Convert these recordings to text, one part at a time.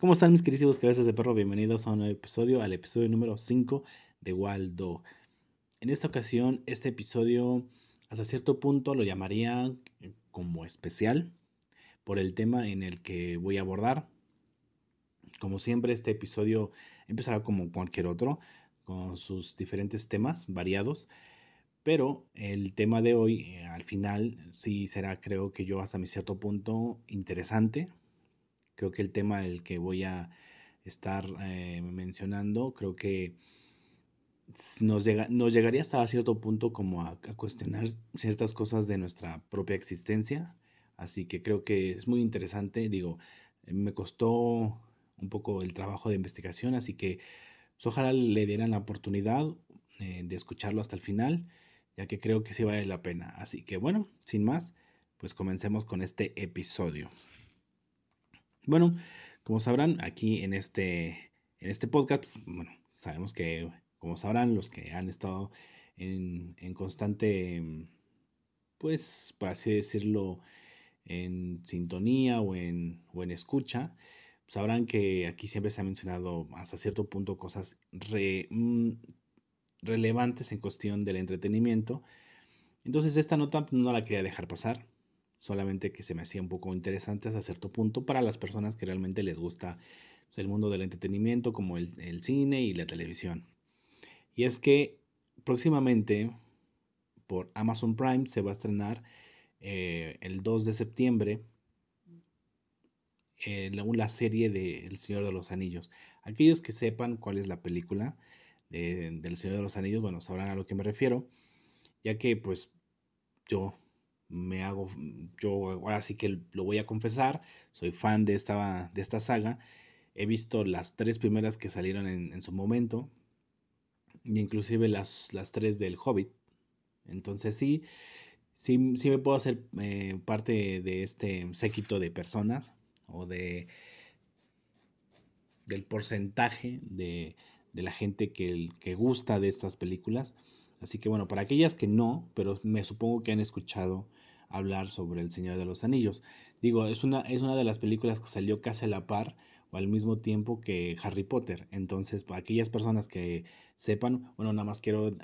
¿Cómo están mis queridos cabezas de perro? Bienvenidos a un nuevo episodio, al episodio número 5 de Waldo. En esta ocasión, este episodio hasta cierto punto lo llamaría como especial por el tema en el que voy a abordar. Como siempre, este episodio empezará como cualquier otro, con sus diferentes temas variados. Pero el tema de hoy, eh, al final, sí será, creo que yo, hasta mi cierto punto interesante. Creo que el tema del que voy a estar eh, mencionando, creo que nos, llega, nos, llegaría hasta cierto punto como a, cuestionar ciertas cosas de nuestra propia existencia. Así que creo que es muy interesante. Digo, me costó un poco el trabajo de investigación, así que pues, ojalá le dieran la oportunidad eh, de escucharlo hasta el final ya que creo que sí vale la pena. Así que bueno, sin más, pues comencemos con este episodio. Bueno, como sabrán, aquí en este, en este podcast, pues, bueno, sabemos que, como sabrán, los que han estado en, en constante, pues, por así decirlo, en sintonía o en, o en escucha, sabrán que aquí siempre se ha mencionado hasta cierto punto cosas mm, relevantes en cuestión del entretenimiento. Entonces esta nota no la quería dejar pasar, solamente que se me hacía un poco interesante hasta cierto punto para las personas que realmente les gusta pues, el mundo del entretenimiento como el, cine y la televisión. Y es que próximamente por Amazon Prime se va a estrenar eh, el 2 de septiembre eh, la serie de El Señor de los Anillos. Aquellos que sepan cuál es la película, del Señor de los Anillos, bueno, sabrán a lo que me refiero, ya que pues yo me hago, yo ahora sí que lo voy a confesar, soy fan de esta, de esta saga, he visto las tres primeras que salieron en, su momento, y inclusive las, las tres del Hobbit, entonces sí, sí, sí me puedo hacer eh, parte de este séquito de personas, o de del porcentaje de, de la gente que, que gusta de estas películas. Así que bueno, para aquellas que no, pero me supongo que han escuchado hablar sobre El Señor de los Anillos. Digo, es una, es una de las películas que salió casi a la par o al mismo tiempo que Harry Potter. Entonces, para aquellas personas que sepan, bueno, nada más quiero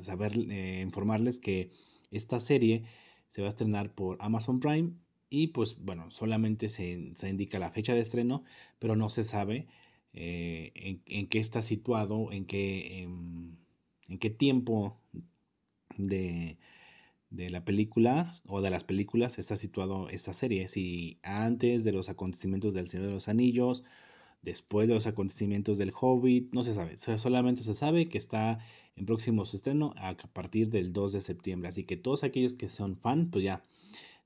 saber, eh, informarles que esta serie se va a estrenar por Amazon Prime y pues bueno, solamente se, se indica la fecha de estreno, pero no se sabe eh, en, qué está situado, en qué, en, qué tiempo de, de, la película o de las películas está situado esta serie. Si antes de los acontecimientos del Señor de los Anillos, después de los acontecimientos del Hobbit, no se sabe. Solamente se sabe que está en próximo estreno a partir del 2 de septiembre. Así que todos aquellos que son fan, pues ya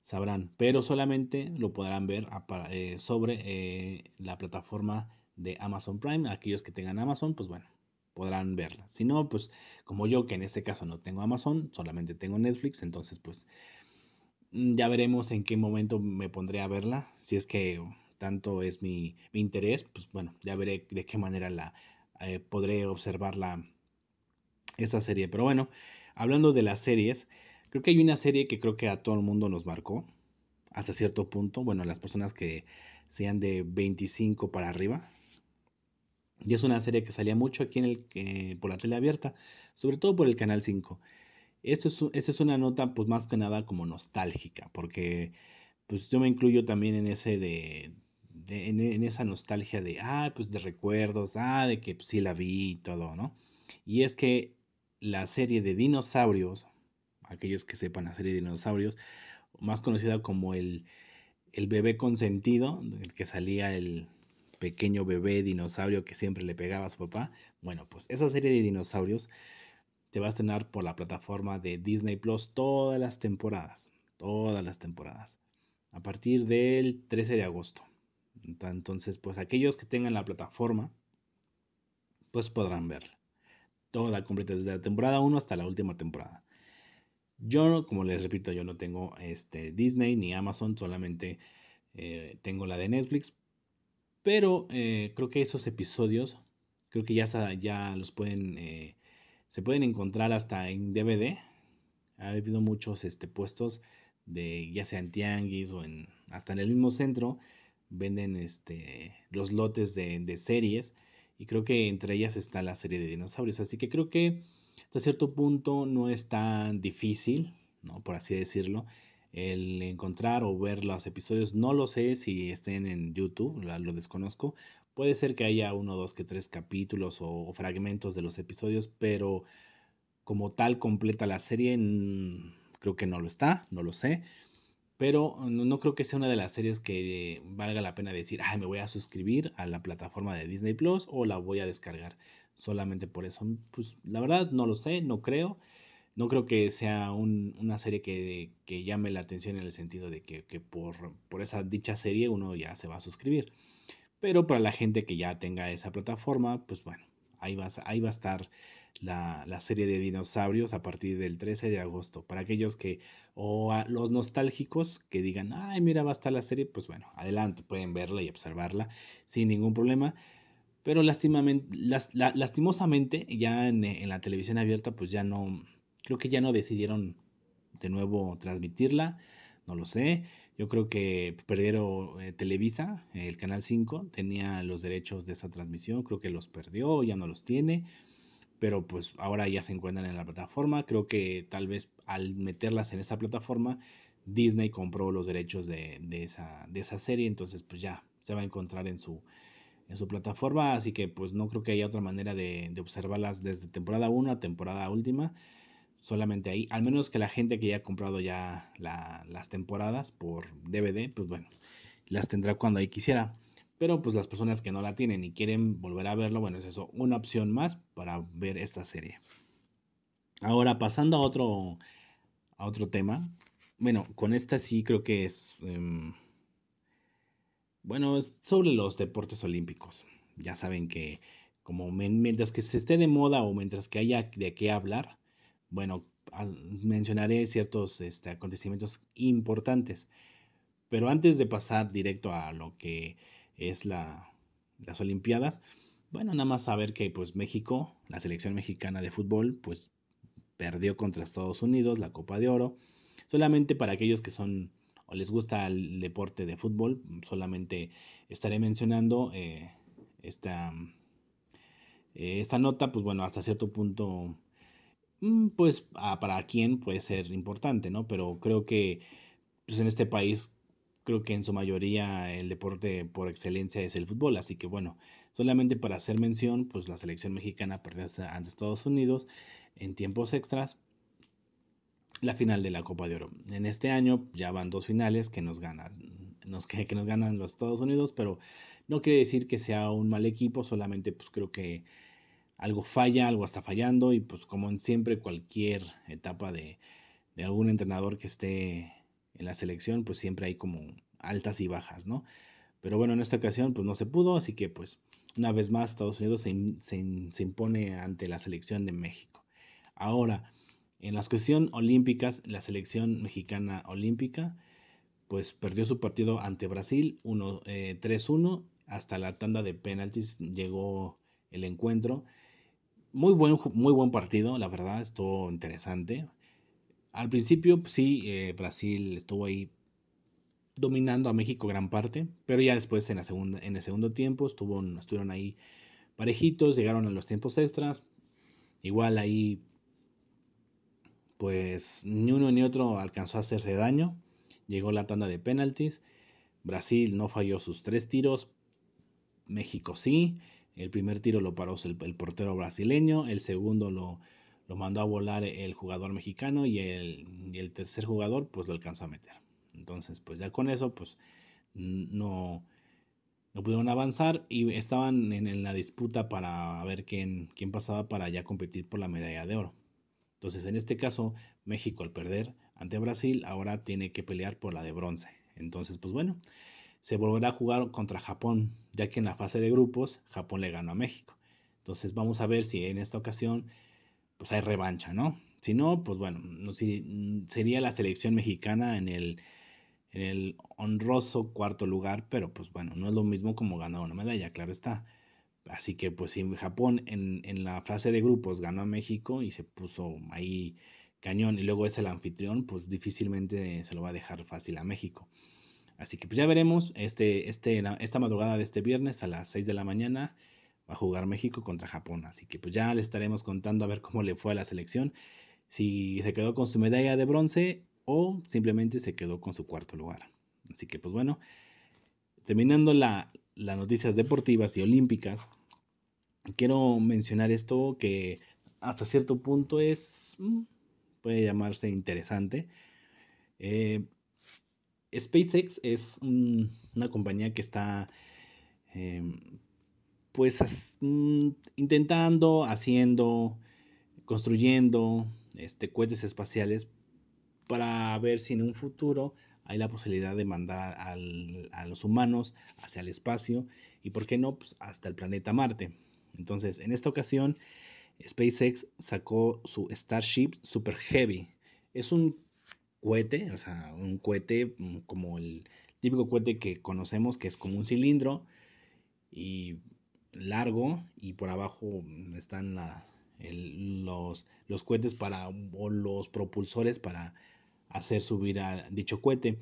sabrán. Pero solamente lo podrán ver eh, sobre eh, la plataforma de Amazon Prime. Aquellos que tengan Amazon, pues bueno, podrán verla. Si no, pues como yo, que en este caso no tengo Amazon, solamente tengo Netflix, entonces pues mm, ya veremos en qué momento me pondré a verla. Si es que tanto es mi, interés, pues bueno, ya veré de qué manera la eh, podré observar la, esta serie. Pero bueno, hablando de las series, creo que hay una serie que creo que a todo el mundo nos marcó hasta cierto punto. Bueno, las personas que sean de 25 para arriba, y es una serie que salía mucho aquí en el, por la tele abierta, sobre todo por el Canal 5. Esto es, esta es una nota pues más que nada como nostálgica, porque pues yo me incluyo también en ese de, en, esa nostalgia de, ah, pues de recuerdos, ah, de que pues, sí la vi y todo, ¿no? Y es que la serie de dinosaurios, aquellos que sepan la serie de dinosaurios, más conocida como el, el bebé consentido, el que salía el, pequeño bebé dinosaurio que siempre le pegaba a su papá. Bueno, pues esa serie de dinosaurios se va a estrenar por la plataforma de Disney Plus todas las temporadas. Todas las temporadas. A partir del 13 de agosto. Entonces, pues aquellos que tengan la plataforma, pues podrán verla. Toda completa, desde la temporada 1 hasta la última temporada. Yo, como les repito, yo no tengo este, Disney ni Amazon, solamente eh, tengo la de Netflix, pero eh, creo que esos episodios, creo que ya, ya los pueden, eh, se pueden encontrar hasta en DVD. Ha habido muchos este, puestos de ya sea en Tianguis o en, hasta en el mismo centro, venden este, los lotes de, de series y creo que entre ellas está la serie de dinosaurios. Así que creo que hasta cierto punto no es tan difícil, ¿no? por así decirlo, el encontrar o ver los episodios. No lo sé si estén en YouTube, lo desconozco. Puede ser que haya uno, dos, que tres capítulos o, fragmentos de los episodios, pero como tal completa la serie, creo que no lo está, no lo sé. Pero no, creo que sea una de las series que valga la pena decir, ay, me voy a suscribir a la plataforma de Disney Plus o la voy a descargar solamente por eso. Pues la verdad no lo sé, no creo. No creo que sea una serie que, llame la atención en el sentido de que, por, esa dicha serie uno ya se va a suscribir. Pero para la gente que ya tenga esa plataforma, pues bueno, ahí va, ahí va a estar la, serie de dinosaurios a partir del 13 de agosto. Para aquellos que, o a los nostálgicos que digan, ay, mira, va a estar la serie, pues bueno, adelante, pueden verla y observarla sin ningún problema. Pero lastimosamente, ya en, la televisión abierta, pues ya no, creo que ya no decidieron de nuevo transmitirla, no lo sé. Yo creo que perdieron eh, Televisa, el Canal 5, tenía los derechos de esa transmisión, creo que los perdió, ya no los tiene, pero pues ahora ya se encuentran en la plataforma. Creo que tal vez al meterlas en esa plataforma, Disney compró los derechos de, esa, serie, entonces pues ya se va a encontrar en su, en su plataforma, así que pues no creo que haya otra manera de, de observarlas desde temporada 1 a temporada última, solamente ahí, al menos que la gente que ya ha comprado ya las temporadas por DVD, pues bueno, las tendrá cuando ahí quisiera. Pero pues las personas que no la tienen y quieren volver a verlo, bueno, es eso, una opción más para ver esta serie. Ahora, pasando a otro, a otro tema. Bueno, con esta sí creo que es... Em, bueno, es sobre los deportes olímpicos. Ya saben que como mientras que se esté de moda o mientras que haya de qué hablar, bueno, mencionaré ciertos este, acontecimientos importantes. Pero antes de pasar directo a lo que es la, las Olimpiadas, bueno, nada más saber que pues México, la selección mexicana de fútbol, pues perdió contra Estados Unidos la Copa de Oro. Solamente para aquellos que son o les gusta el deporte de fútbol, solamente estaré mencionando eh, esta, eh, esta nota, pues bueno, hasta cierto punto, pues ah, para quien puede ser importante, ¿no? Pero creo que pues en este país, creo que en su mayoría el deporte por excelencia es el fútbol, así que bueno, solamente para hacer mención, pues la selección mexicana perdió ante Estados Unidos en tiempos extras la final de la Copa de Oro. En este año ya van dos finales que nos ganan, que, nos ganan los Estados Unidos, pero no quiere decir que sea un mal equipo, solamente pues creo que algo falla, algo está fallando y pues como en siempre cualquier etapa de, algún entrenador que esté en la selección, pues siempre hay como altas y bajas, ¿no? Pero bueno, en esta ocasión pues no se pudo, así que pues una vez más Estados Unidos se, se impone ante la selección de México. Ahora, en las cuestiones olímpicas, la selección mexicana olímpica pues perdió su partido ante Brasil 3-1 eh, hasta la tanda de penaltis llegó el encuentro. Muy buen, muy buen partido, la verdad, estuvo interesante. Al principio, pues, sí, eh, Brasil estuvo ahí dominando a México gran parte, pero ya después en, la segunda, en el segundo tiempo estuvo, estuvieron ahí parejitos, llegaron a los tiempos extras. Igual ahí pues ni uno ni otro alcanzó a hacerse daño. Llegó la tanda de penaltis. Brasil no falló sus tres tiros. México sí. El primer tiro lo paró el, portero brasileño. El segundo lo, lo, mandó a volar el jugador mexicano. Y el, el, tercer jugador pues lo alcanzó a meter. Entonces pues ya con eso pues no, no pudieron avanzar. Y estaban en, en la disputa para ver quién, quién pasaba para ya competir por la medalla de oro. Entonces, en este caso, México al perder ante Brasil, ahora tiene que pelear por la de bronce. Entonces, pues bueno, se volverá a jugar contra Japón, ya que en la fase de grupos Japón le ganó a México. Entonces, vamos a ver si en esta ocasión pues hay revancha, ¿no? Si no, pues bueno, si, sería la selección mexicana en el, en el honroso cuarto lugar, pero pues bueno, no es lo mismo como ganar una medalla, claro está. Así que pues si Japón en, en la fase de grupos ganó a México y se puso ahí cañón y luego es el anfitrión, pues difícilmente se lo va a dejar fácil a México. Así que pues ya veremos este, este, esta madrugada de este viernes a las 6 de la mañana va a jugar México contra Japón. Así que pues ya le estaremos contando a ver cómo le fue a la selección. Si se quedó con su medalla de bronce o simplemente se quedó con su cuarto lugar. Así que pues bueno, terminando la, las noticias deportivas y olímpicas, quiero mencionar esto que hasta cierto punto es, mm, puede llamarse interesante. Eh, SpaceX es una compañía que está em, pues mm, intentando, haciendo, construyendo este, cohetes espaciales para ver si en un futuro hay la posibilidad de mandar a los humanos hacia el espacio y, ¿por qué no?, pues, hasta el planeta Marte. Entonces, en esta ocasión, SpaceX sacó su Starship Super Heavy. Es un cohete, o sea, un cohete mm, como el típico cohete que conocemos, que es como un cilindro y largo y por abajo están los, los cohetes para o los propulsores para hacer subir a dicho cohete.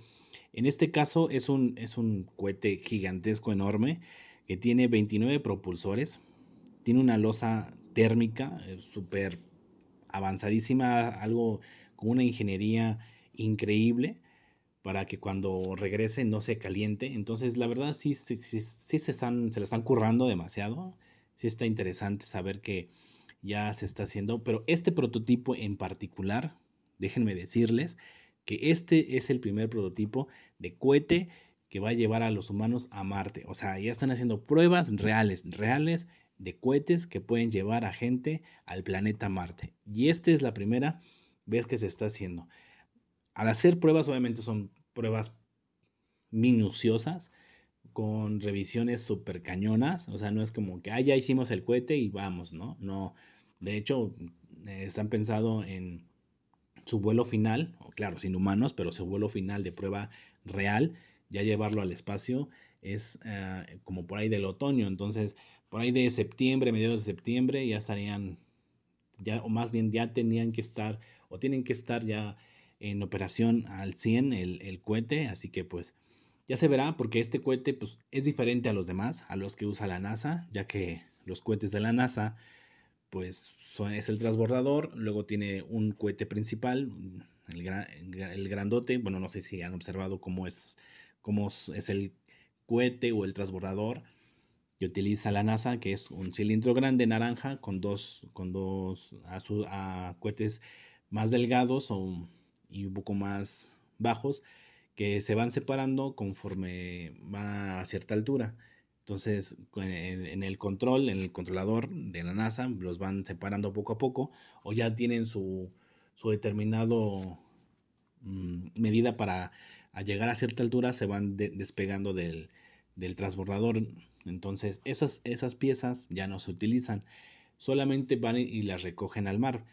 En este caso es un, es un cohete gigantesco, enorme, que tiene 29 propulsores, tiene una losa térmica súper avanzadísima, algo con una ingeniería increíble para que cuando regrese no se caliente. Entonces, la verdad sí, sí, sí, se, están, se lo están currando demasiado. Sí está interesante saber que ya se está haciendo. Pero este prototipo en particular, déjenme decirles que este es el primer prototipo de cohete que va a llevar a los humanos a Marte. O sea, ya están haciendo pruebas reales, reales de cohetes que pueden llevar a gente al planeta Marte. Y esta es la primera vez que se está haciendo al hacer pruebas, obviamente son pruebas minuciosas, con revisiones súper cañonas, o sea, no es como que, ah, ya hicimos el cohete y vamos, ¿no? No, de hecho, eh, están pensado en su vuelo final, claro, sin humanos, pero su vuelo final de prueba real, ya llevarlo al espacio es eh, como por ahí del otoño, entonces por ahí de septiembre, mediados de septiembre, ya estarían, ya, o más bien ya tenían que estar, o tienen que estar ya en operación al 100 el, el, cohete, así que pues ya se verá porque este cohete pues es diferente a los demás, a los que usa la NASA, ya que los cohetes de la NASA pues es el transbordador, luego tiene un cohete principal, el, el grandote, bueno no sé si han observado cómo es, cómo es el cohete o el transbordador que utiliza la NASA, que es un cilindro grande naranja con dos, con dos a, a cohetes más delgados o y un poco más bajos que se van separando conforme va a cierta altura. Entonces, en, el control, en el controlador de la NASA, los van separando poco a poco o ya tienen su, su determinado mm, medida para llegar a cierta altura, se van despegando del, del transbordador. Entonces, esas, esas piezas ya no se utilizan, solamente van y las recogen al mar.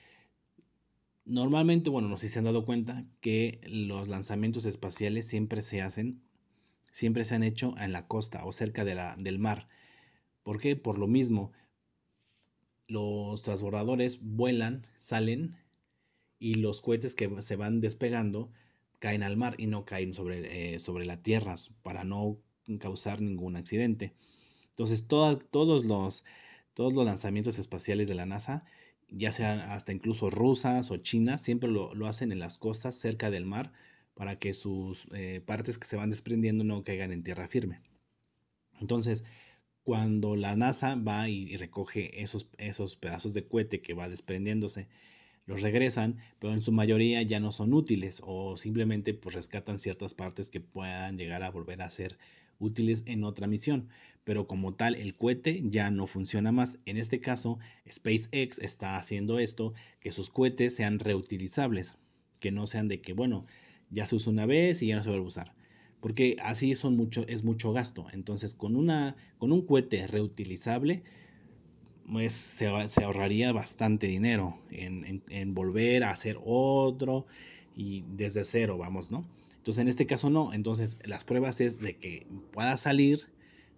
Normalmente, bueno, no sé si se han dado cuenta que los lanzamientos espaciales siempre se hacen, siempre se han hecho en la costa o cerca de la, del mar. ¿Por qué? Por lo mismo, los transbordadores vuelan, salen y los cohetes que se van despegando caen al mar y no caen sobre, eh, sobre la tierra para no causar ningún accidente. Entonces, todos, los, todos los lanzamientos espaciales de la NASA ya sean hasta incluso rusas o chinas, siempre lo, hacen en las costas cerca del mar para que sus eh, partes que se van desprendiendo no caigan en tierra firme. Entonces, cuando la NASA va y, recoge esos, esos pedazos de cohete que va desprendiéndose, los regresan, pero en su mayoría ya no son útiles o simplemente pues rescatan ciertas partes que puedan llegar a volver a ser útiles en otra misión, pero como tal el cohete ya no funciona más. En este caso, SpaceX está haciendo esto, que sus cohetes sean reutilizables, que no sean de que, bueno, ya se usa una vez y ya no se vuelve a usar. Porque así son mucho, es mucho gasto. Entonces, con, una, con un cohete reutilizable, pues se, ahorraría bastante dinero en, en volver a hacer otro y desde cero, vamos, ¿no? Entonces, en este caso no. Entonces, las pruebas es de que pueda salir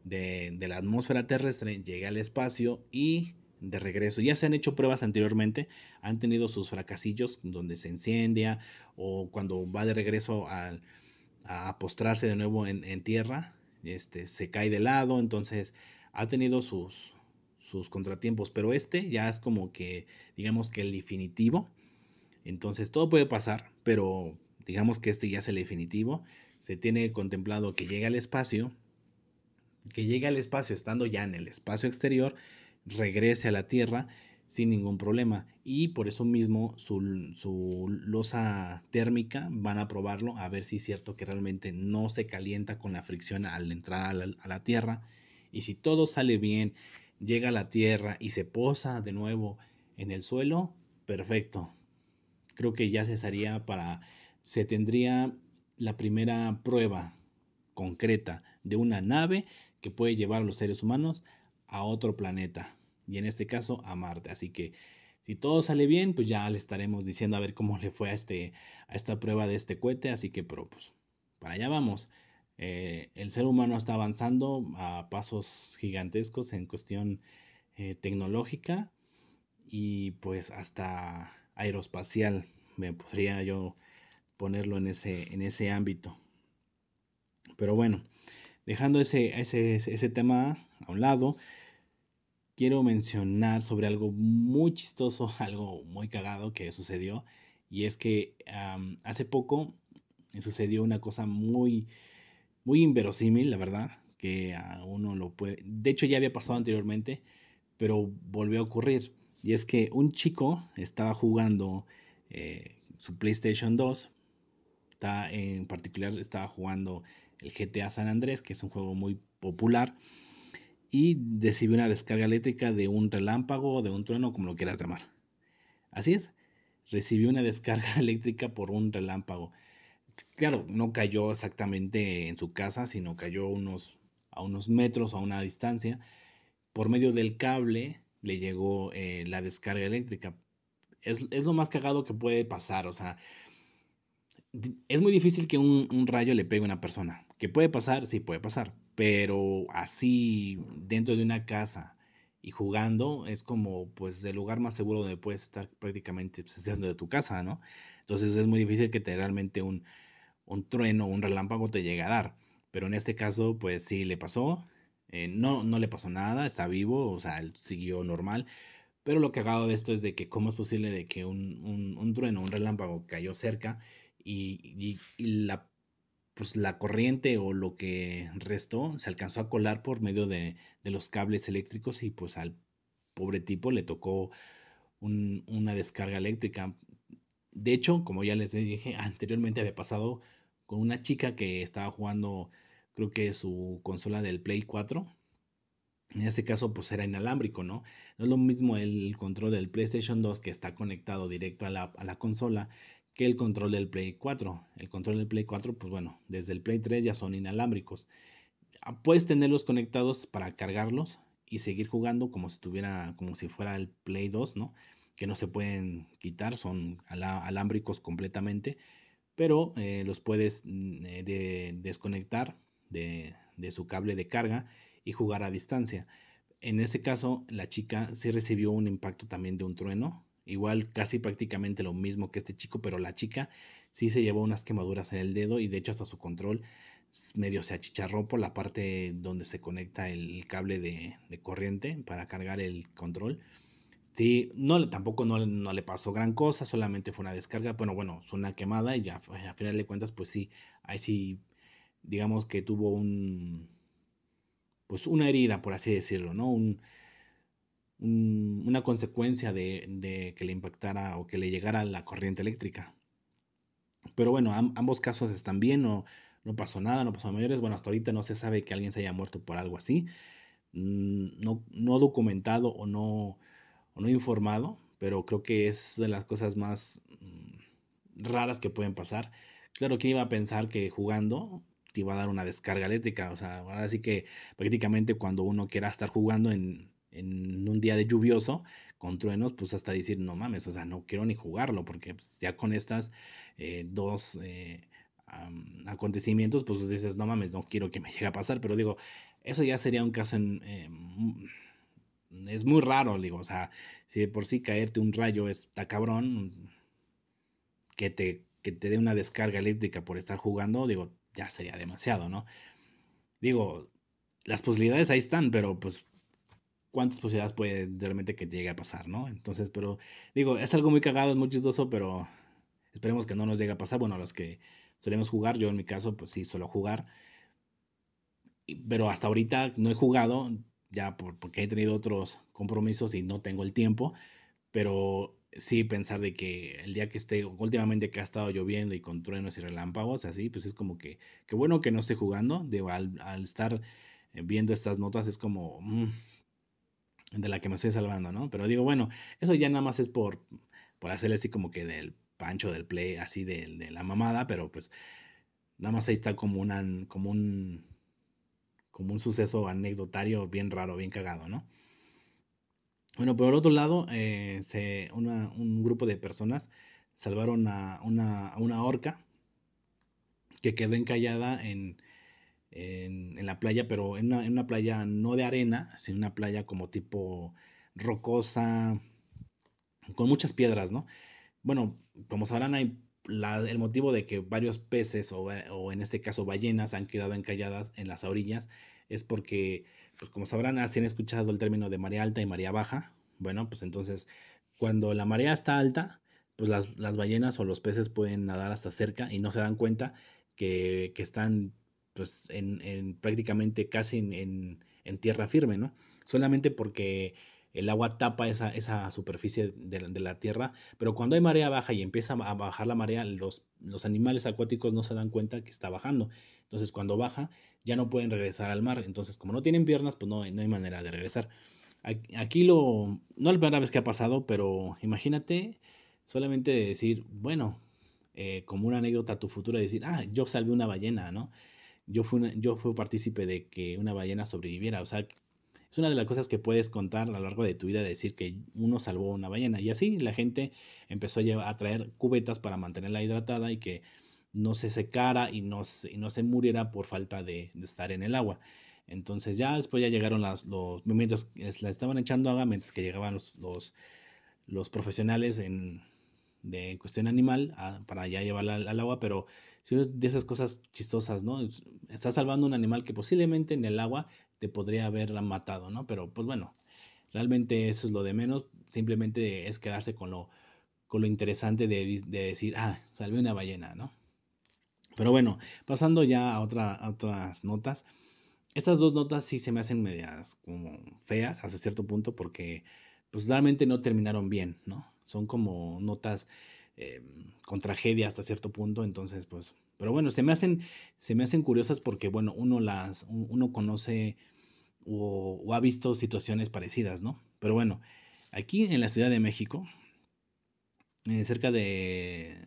de, la atmósfera terrestre, llegue al espacio y de regreso. Ya se han hecho pruebas anteriormente, han tenido sus fracasillos donde se incendia o cuando va de regreso a postrarse de nuevo en, tierra, este, se cae de lado, entonces ha tenido sus, sus contratiempos, pero este ya es como que, digamos que el definitivo, entonces todo puede pasar, pero digamos que este ya es el definitivo, se tiene contemplado que llegue al espacio, que llegue al espacio estando ya en el espacio exterior, regrese a la Tierra sin ningún problema. Y por eso mismo su, su losa térmica van a probarlo a ver si es cierto que realmente no se calienta con la fricción al entrar a la, a la Tierra. Y si todo sale bien, llega a la Tierra y se posa de nuevo en el suelo, perfecto. Creo que ya se haría para, se tendría la primera prueba concreta de una nave que puede llevar a los seres humanos a otro planeta y en este caso a Marte. Así que si todo sale bien, pues ya le estaremos diciendo a ver cómo le fue a, este, a esta prueba de este cohete. Así que, pero pues, para allá vamos. Eh, el ser humano está avanzando a pasos gigantescos en cuestión eh, tecnológica y pues hasta aeroespacial me podría yo ponerlo en ese, en ese ámbito. Pero bueno, dejando ese, ese, ese tema a un lado, quiero mencionar sobre algo muy chistoso, algo muy cagado que sucedió. Y es que hace poco sucedió una cosa muy, muy inverosímil, la verdad, que a uno lo puede... De hecho ya había pasado anteriormente, pero volvió a ocurrir. Y es que un chico estaba jugando eh, su PlayStation 2, está, en particular estaba jugando el GTA San Andrés, que es un juego muy popular y recibió una descarga eléctrica de un relámpago o de un trueno, como lo quieras llamar. Así es, recibió una descarga eléctrica por un relámpago. Claro, no cayó exactamente en su casa, sino cayó unos, a unos metros a una distancia. Por medio del cable le llegó eh, la descarga eléctrica. Es, es, lo más cagado que puede pasar, o sea, es muy difícil que un, un rayo le pegue a una persona. ¿Que puede pasar? Sí, puede pasar pero así dentro de una casa y jugando es como pues el lugar más seguro donde puedes estar prácticamente pues, dentro de tu casa, ¿no? Entonces es muy difícil que te, realmente un, un trueno, un relámpago te llegue a dar, pero en este caso pues sí le pasó, eh, no, no le pasó nada, está vivo, o sea, él siguió normal, pero lo cagado de esto es de que cómo es posible de que un, un, un trueno, un relámpago cayó cerca y, la pues la corriente o lo que restó se alcanzó a colar por medio de, los cables eléctricos y pues al pobre tipo le tocó una descarga eléctrica. De hecho, como ya les dije anteriormente, había pasado con una chica que estaba jugando, creo que su consola del Play 4. En ese caso, pues era inalámbrico, ¿no? No es lo mismo el control del PlayStation 2 que está conectado directo a la, a la consola el control del Play 4. El control del Play 4, pues bueno, desde el Play 3 ya son inalámbricos. Ah, puedes tenerlos conectados para cargarlos y seguir jugando como si tuviera, como si fuera el Play 2, ¿no? Que no se pueden quitar, son alámbricos completamente, pero eh, los puedes mm, eh, desconectar de, de su cable de carga y jugar a distancia. En ese caso, la chica sí recibió un impacto también de un trueno, igual casi prácticamente lo mismo que este chico, pero la chica sí se llevó unas quemaduras en el dedo y de hecho hasta su control medio se achicharró por la parte donde se conecta el cable de, corriente para cargar el control. Sí, no, tampoco no, no, le pasó gran cosa, solamente fue una descarga, bueno, bueno, fue una quemada y ya a final de cuentas, pues sí, ahí sí, digamos que tuvo un, pues una herida, por así decirlo, ¿no? Un, una consecuencia de, que le impactara o que le llegara la corriente eléctrica. Pero bueno, ambos casos están bien, no, no pasó nada, no pasó mayores. Bueno, hasta ahorita no se sabe que alguien se haya muerto por algo así. Mm, no, documentado o no, o no informado, pero creo que es de las cosas más mm, raras que pueden pasar. Claro, que iba a pensar que jugando te iba a dar una descarga eléctrica? O sea, ahora sí que prácticamente cuando uno quiera estar jugando en, en un día de lluvioso con truenos, pues hasta decir, no mames, o sea, no quiero ni jugarlo, porque pues, ya con estas eh, dos eh, acontecimientos, pues dices, no mames, no quiero que me llegue a pasar, pero digo, eso ya sería un caso en... Eh, es muy raro, digo, o sea, si de por sí caerte un rayo está cabrón, que te, que te dé una descarga eléctrica por estar jugando, digo, ya sería demasiado, ¿no? Digo, las posibilidades ahí están, pero pues cuántas posibilidades puede realmente que llegue a pasar, ¿no? Entonces, pero digo, es algo muy cagado, es muy chistoso, pero esperemos que no nos llegue a pasar. Bueno, los que solemos jugar, yo en mi caso, pues sí, suelo jugar. Pero hasta ahorita no he jugado, ya porque he tenido otros compromisos y no tengo el tiempo. Pero sí pensar de que el día que esté, últimamente que ha estado lloviendo y con truenos y relámpagos, así, pues es como que, qué bueno que no esté jugando. Digo, al, estar eh, viendo estas notas es como mm, de la que me estoy salvando, ¿no? Pero digo, bueno, eso ya nada más es por, por hacerle así como que del pancho del play, así de, de la mamada, pero pues nada más ahí está como, una, como un como un suceso anecdotario bien raro, bien cagado, ¿no? Bueno, por otro lado, eh, se, un grupo de personas salvaron a una, una orca que quedó encallada en, en, la playa, pero en una, en una, playa no de arena, sino una playa como tipo rocosa, con muchas piedras, ¿no? Bueno, como sabrán, hay el motivo de que varios peces o, o, en este caso ballenas han quedado encalladas en las orillas es porque, pues como sabrán, así han escuchado el término de marea alta y marea baja. Bueno, pues entonces, cuando la marea está alta, pues las, las ballenas o los peces pueden nadar hasta cerca y no se dan cuenta que, que están pues en, en prácticamente casi en, en, tierra firme, ¿no? Solamente porque el agua tapa esa, esa superficie de, de, la tierra, pero cuando hay marea baja y empieza a bajar la marea, los, los animales acuáticos no se dan cuenta que está bajando. Entonces cuando baja ya no pueden regresar al mar. Entonces como no tienen piernas, pues no, no hay manera de regresar. Aquí lo, no es la primera vez que ha pasado, pero imagínate solamente decir, bueno, eh, como una anécdota a tu futuro, decir, ah, yo salvé una ballena, ¿no? Yo fui, yo fui partícipe de que una ballena sobreviviera, o sea, es una de las cosas que puedes contar a lo largo de tu vida, decir que uno salvó una ballena. Y así la gente empezó a, llevar, a traer cubetas para mantenerla hidratada y que no se secara y no, y no se muriera por falta de, estar en el agua. Entonces ya después ya llegaron las, los, mientras la estaban echando agua, mientras que llegaban los, los, los profesionales en, de cuestión animal para ya llevarla al, agua, pero de esas cosas chistosas, ¿no? Estás salvando un animal que posiblemente en el agua te podría haber matado, ¿no? Pero pues bueno, realmente eso es lo de menos, simplemente es quedarse con lo, con lo interesante de, de decir, ah, salvé una ballena, ¿no? Pero bueno, pasando ya a, otra, otras notas. Estas dos notas sí se me hacen medias como feas hasta cierto punto porque pues realmente no terminaron bien, ¿no? Son como notas eh, con tragedia hasta cierto punto, entonces pues, pero bueno, se me hacen, se me hacen curiosas porque bueno, uno las, uno conoce o, o ha visto situaciones parecidas, ¿no? Pero bueno, aquí en la Ciudad de México, eh, cerca de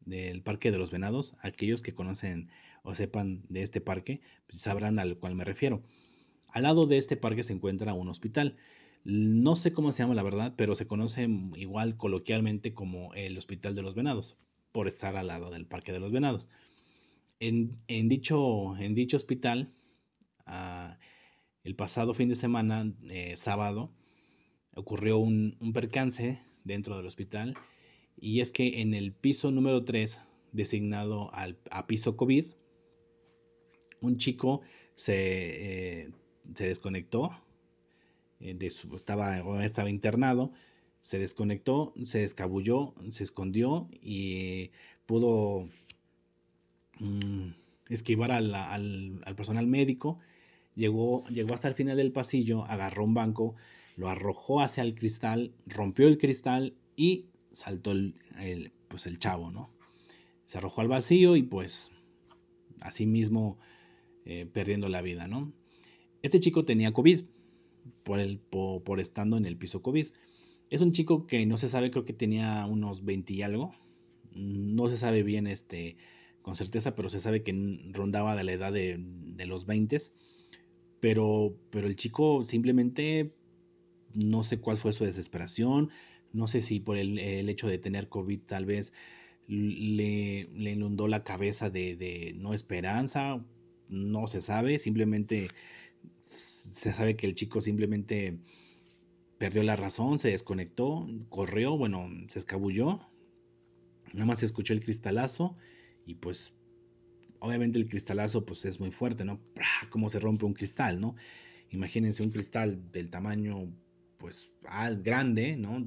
del Parque de los Venados, aquellos que conocen o sepan de este parque pues, sabrán al cual me refiero. Al lado de este parque se encuentra un hospital. No sé cómo se llama la verdad, pero se conoce igual coloquialmente como el Hospital de los Venados, por estar al lado del Parque de los Venados. En, dicho, hospital, ah, el pasado fin de semana, eh, sábado, ocurrió un, percance dentro del hospital y es que en el piso número 3, designado al, a piso COVID, un chico se, eh, desconectó, de su, estaba, estaba internado, se desconectó, se escabulló, se escondió y pudo mm, esquivar al, al, al, personal médico. Llegó, llegó hasta el final del pasillo, agarró un banco, lo arrojó hacia el cristal, rompió el cristal y saltó el, pues el chavo, ¿no? Se arrojó al vacío y pues así mismo eh, perdiendo la vida, ¿no? Este chico tenía COVID por, el, por, estando en el piso COVID. Es un chico que no se sabe, creo que tenía unos 20 y algo. No se sabe bien este, con certeza, pero se sabe que rondaba de la edad de, de los 20. Pero, pero el chico simplemente no sé cuál fue su desesperación, no sé si por el, hecho de tener COVID tal vez le, le inundó la cabeza de, no esperanza, no se sabe, simplemente se sabe que el chico simplemente perdió la razón, se desconectó, corrió, bueno, se escabulló, nada más se escuchó el cristalazo y pues obviamente el cristalazo pues es muy fuerte, ¿no? Cómo se rompe un cristal, ¿no? Imagínense un cristal del tamaño pues grande, ¿no?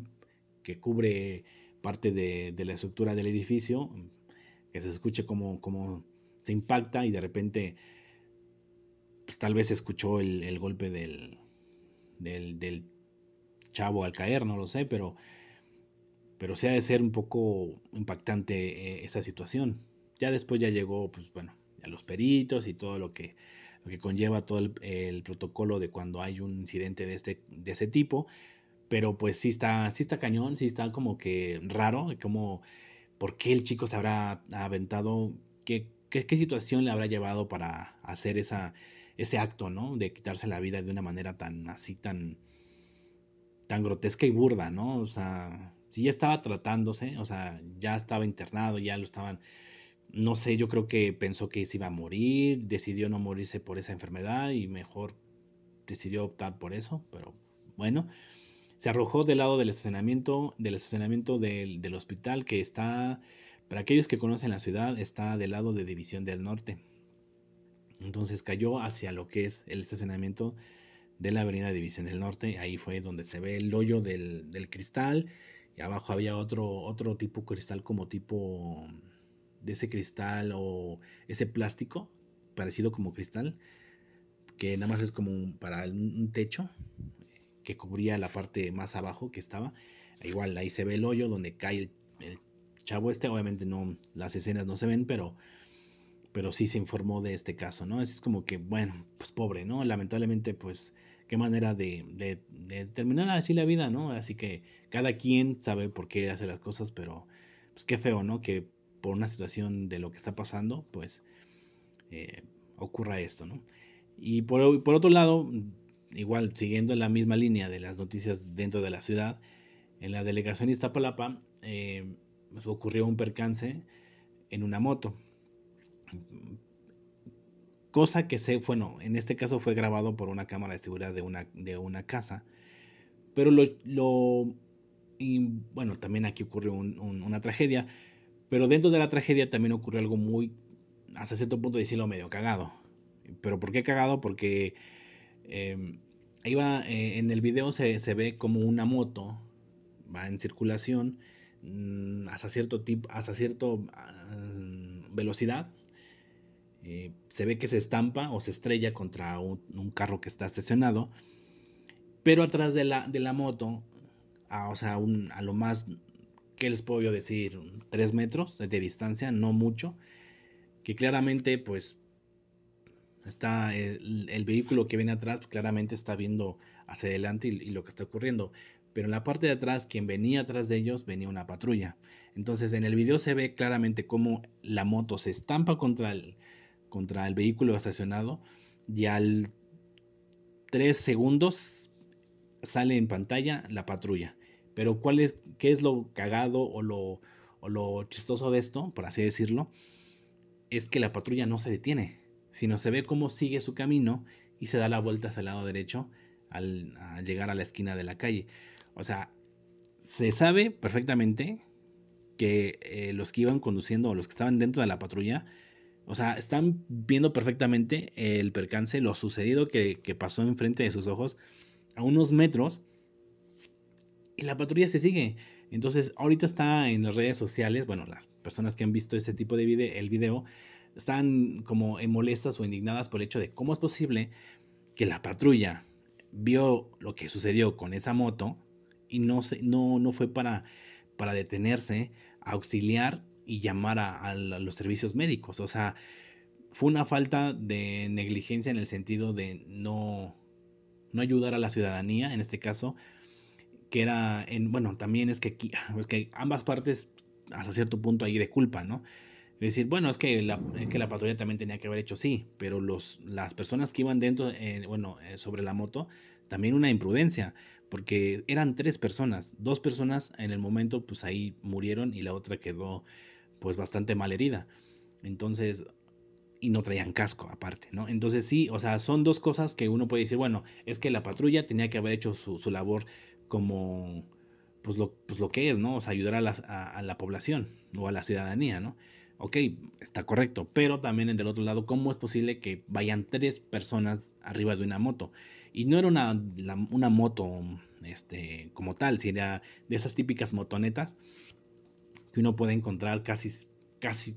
Que cubre parte de, la estructura del edificio, que se escuche como, como se impacta y de repente pues tal vez escuchó el, golpe del, del, del, chavo al caer, no lo sé, pero, pero sí ha de ser un poco impactante eh, esa situación. Ya después ya llegó, pues bueno, a los peritos y todo lo que, lo que conlleva todo el, protocolo de cuando hay un incidente de, este, de ese tipo. Pero pues sí está, sí está cañón, sí está como que raro, como por qué el chico se habrá aventado, qué, qué situación le habrá llevado para hacer esa, ese acto, ¿no? De quitarse la vida de una manera tan así, tan, tan grotesca y burda, ¿no? O sea, si ya estaba tratándose, o sea, ya estaba internado, ya lo estaban no sé, yo creo que pensó que se iba a morir, decidió no morirse por esa enfermedad y mejor decidió optar por eso, pero bueno, se arrojó del lado del estacionamiento, del estacionamiento del, del hospital que está, para aquellos que conocen la ciudad, está del lado de División del Norte. Entonces cayó hacia lo que es el estacionamiento de la avenida División del Norte, ahí fue donde se ve el hoyo del, del cristal, y abajo había otro, otro tipo cristal como tipo de ese cristal o ese plástico parecido como cristal que nada más es como para un techo que cubría la parte más abajo que estaba. Igual ahí se ve el hoyo donde cae el, chavo este obviamente no las escenas no se ven pero pero sí se informó de este caso no es como que bueno pues pobre no lamentablemente pues qué manera de, de, de terminar así la vida no así que cada quien sabe por qué hace las cosas pero pues qué feo no que por una situación de lo que está pasando, pues eh, ocurra esto, ¿no? Y por, otro lado, igual siguiendo la misma línea de las noticias dentro de la ciudad, en la delegación Iztapalapa eh, pues, ocurrió un percance en una moto. Cosa que se, bueno, en este caso fue grabado por una cámara de seguridad de una, de una casa. Pero lo, lo y bueno, también aquí ocurrió una tragedia. Pero dentro de la tragedia también ocurrió algo muy, hasta cierto punto decirlo, medio cagado. ¿Pero por qué cagado? Porque eh, en el video se, se, ve como una moto va en circulación mm, hasta cierto tipo, hasta cierto ah, velocidad. Eh, se ve que se estampa o se estrella contra un, carro que está estacionado. Pero atrás de la, de la moto, o sea, a lo más ¿qué les puedo yo decir? Tres metros de distancia, no mucho, que claramente pues está el, vehículo que viene atrás claramente está viendo hacia adelante y, lo que está ocurriendo pero en la parte de atrás quien venía atrás de ellos venía una patrulla entonces en el video se ve claramente cómo la moto se estampa contra el contra el vehículo estacionado y al tres segundos sale en pantalla la patrulla pero ¿cuál es, qué es lo cagado o lo, o lo chistoso de esto, por así decirlo? Es que la patrulla no se detiene, sino se ve cómo sigue su camino y se da la vuelta hacia el lado derecho al, llegar a la esquina de la calle. O sea, se sabe perfectamente que eh, los que iban conduciendo o los que estaban dentro de la patrulla, o sea, están viendo perfectamente el percance, lo sucedido que, que pasó enfrente de sus ojos a unos metros y la patrulla se sigue. Entonces, ahorita está en las redes sociales, bueno, las personas que han visto ese tipo de video, el video, están como molestas o indignadas por el hecho de cómo es posible que la patrulla vio lo que sucedió con esa moto y no, se, no, no fue para, para detenerse, auxiliar y llamar a, los servicios médicos. O sea, fue una falta de negligencia en el sentido de no, no ayudar a la ciudadanía, en este caso, que era en, bueno, también es que aquí, es ambas partes hasta cierto punto hay de culpa, ¿no? Es decir, bueno, es que la, que la patrulla también tenía que haber hecho sí, pero los, las personas que iban dentro, eh, bueno, eh, sobre la moto, también una imprudencia, porque eran tres personas, dos personas en el momento pues ahí murieron y la otra quedó pues bastante mal herida. Entonces, y no traían casco aparte, ¿no? Entonces sí, o sea, son dos cosas que uno puede decir, bueno, es que la patrulla tenía que haber hecho su, su labor como pues lo, pues lo que es, ¿no? O sea, ayudar a la, a, la población o a la ciudadanía, ¿no? Ok, está correcto, pero también del otro lado, ¿cómo es posible que vayan tres personas arriba de una moto? Y no era una, una moto este, como tal, sino de esas típicas motonetas que uno puede encontrar casi, casi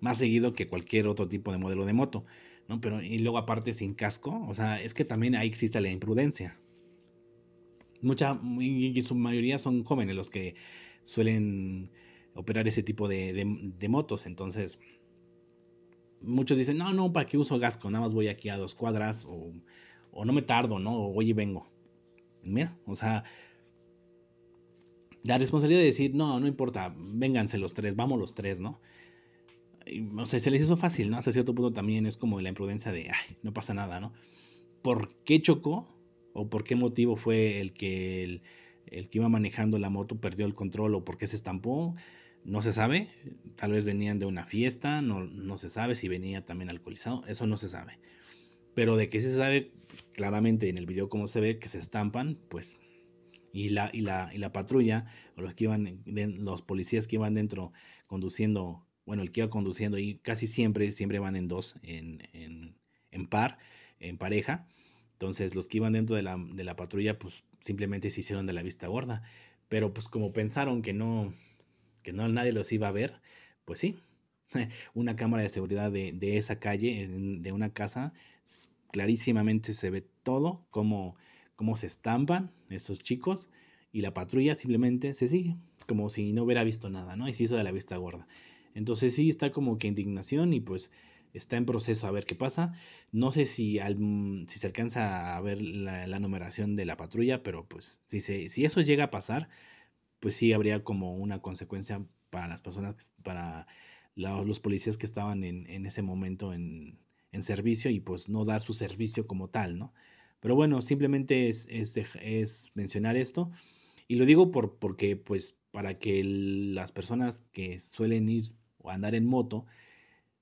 más seguido que cualquier otro tipo de modelo de moto, ¿no? Pero y luego aparte sin casco, o sea, es que también ahí existe la imprudencia. Mucha, y su mayoría son jóvenes los que suelen operar ese tipo de, motos, entonces muchos dicen, no, no, ¿para qué uso casco? Nada más voy aquí a dos cuadras o, no me tardo, ¿no? O voy y vengo. Mira, o sea, la responsabilidad de decir, no, no importa, vénganse los tres, vamos los tres, ¿no? o sea, se les hizo fácil, ¿no? Hasta cierto punto también es como la imprudencia de, ay, no pasa nada, ¿no? ¿Por qué chocó? ¿O por qué motivo fue el que el, que iba manejando la moto perdió el control o por qué se estampó? No se sabe. Tal vez venían de una fiesta, no, no se sabe si venía también alcoholizado, eso no se sabe. Pero de que se sabe claramente en el video cómo se ve que se estampan, pues y la, y la, y la patrulla o los que iban los policías que iban dentro conduciendo bueno, el que iba conduciendo y casi siempre, siempre van en dos, en, en, en par, en pareja. Entonces los que iban dentro de la, de la patrulla, pues simplemente se hicieron de la vista gorda. Pero pues como pensaron que no, que no nadie los iba a ver, pues sí, una cámara de seguridad de, de esa calle, de una casa, clarísimamente se ve todo, cómo, cómo se estampan estos chicos y la patrulla simplemente se sigue, como si no hubiera visto nada, ¿no? Y se hizo de la vista gorda. Entonces sí está como que indignación y pues está en proceso a ver qué pasa. No sé si, al, si se alcanza a ver la, numeración de la patrulla, pero pues si, se, si eso llega a pasar, pues sí habría como una consecuencia para las personas, para los policías que estaban en, en ese momento en, en, servicio y pues no dar su servicio como tal, ¿no? Pero bueno, simplemente es, es, mencionar esto. Y lo digo por, porque pues para que las personas que suelen ir o andar en moto,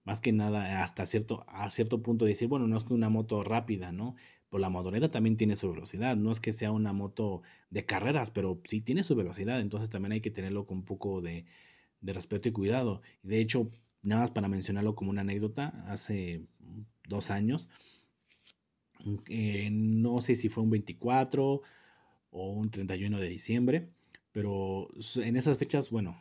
más que nada hasta cierto, a cierto punto decir, bueno, no es que una moto rápida, ¿no? Pues la motoneta también tiene su velocidad, no es que sea una moto de carreras, pero sí tiene su velocidad, entonces también hay que tenerlo con un poco de, respeto y cuidado. De hecho, nada más para mencionarlo como una anécdota, hace dos años, eh, no sé si fue un 24 o un 31 de diciembre, pero en esas fechas, bueno,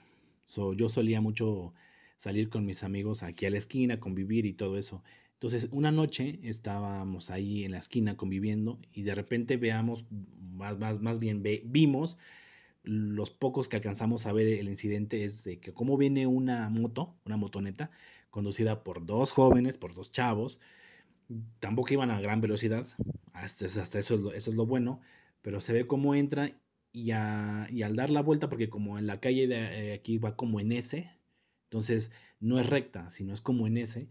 yo solía mucho salir con mis amigos aquí a la esquina, convivir y todo eso. Entonces, una noche estábamos ahí en la esquina conviviendo y de repente veamos, más, más, más bien vimos, los pocos que alcanzamos a ver el incidente es de que como viene una moto, una motoneta, conducida por dos jóvenes, por dos chavos, tampoco iban a gran velocidad, hasta, eso, es lo, eso es lo bueno, pero se ve cómo entra y, y al dar la vuelta, porque como en la calle de aquí va como en S, entonces, no es recta, sino es como en ese.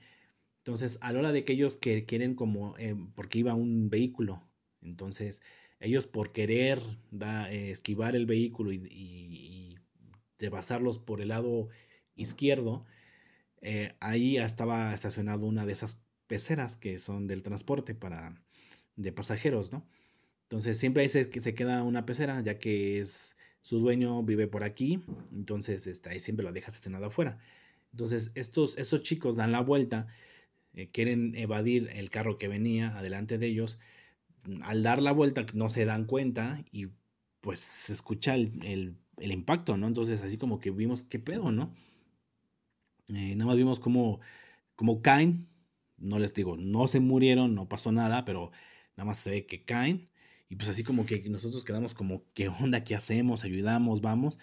Entonces, a la hora de que ellos que quieren como, eh, porque iba un vehículo, entonces ellos por querer eh, esquivar el vehículo y, y, por el lado izquierdo, eh, ahí estaba estacionado una de esas peceras que son del transporte para de pasajeros, ¿no? Entonces siempre ahí se, se queda una pecera, ya que es su dueño vive por aquí, entonces está, ahí siempre lo deja estacionado afuera. Entonces estos, estos chicos dan la vuelta, eh, quieren evadir el carro que venía adelante de ellos, al dar la vuelta no se dan cuenta y pues se escucha el, el, impacto, ¿no? Entonces así como que vimos qué pedo, ¿no? Eh, nada más vimos como, como caen, no les digo, no se murieron, no pasó nada, pero nada más se ve que caen y pues así como que nosotros quedamos como, ¿qué onda? ¿Qué hacemos? ¿Ayudamos? ¿Vamos?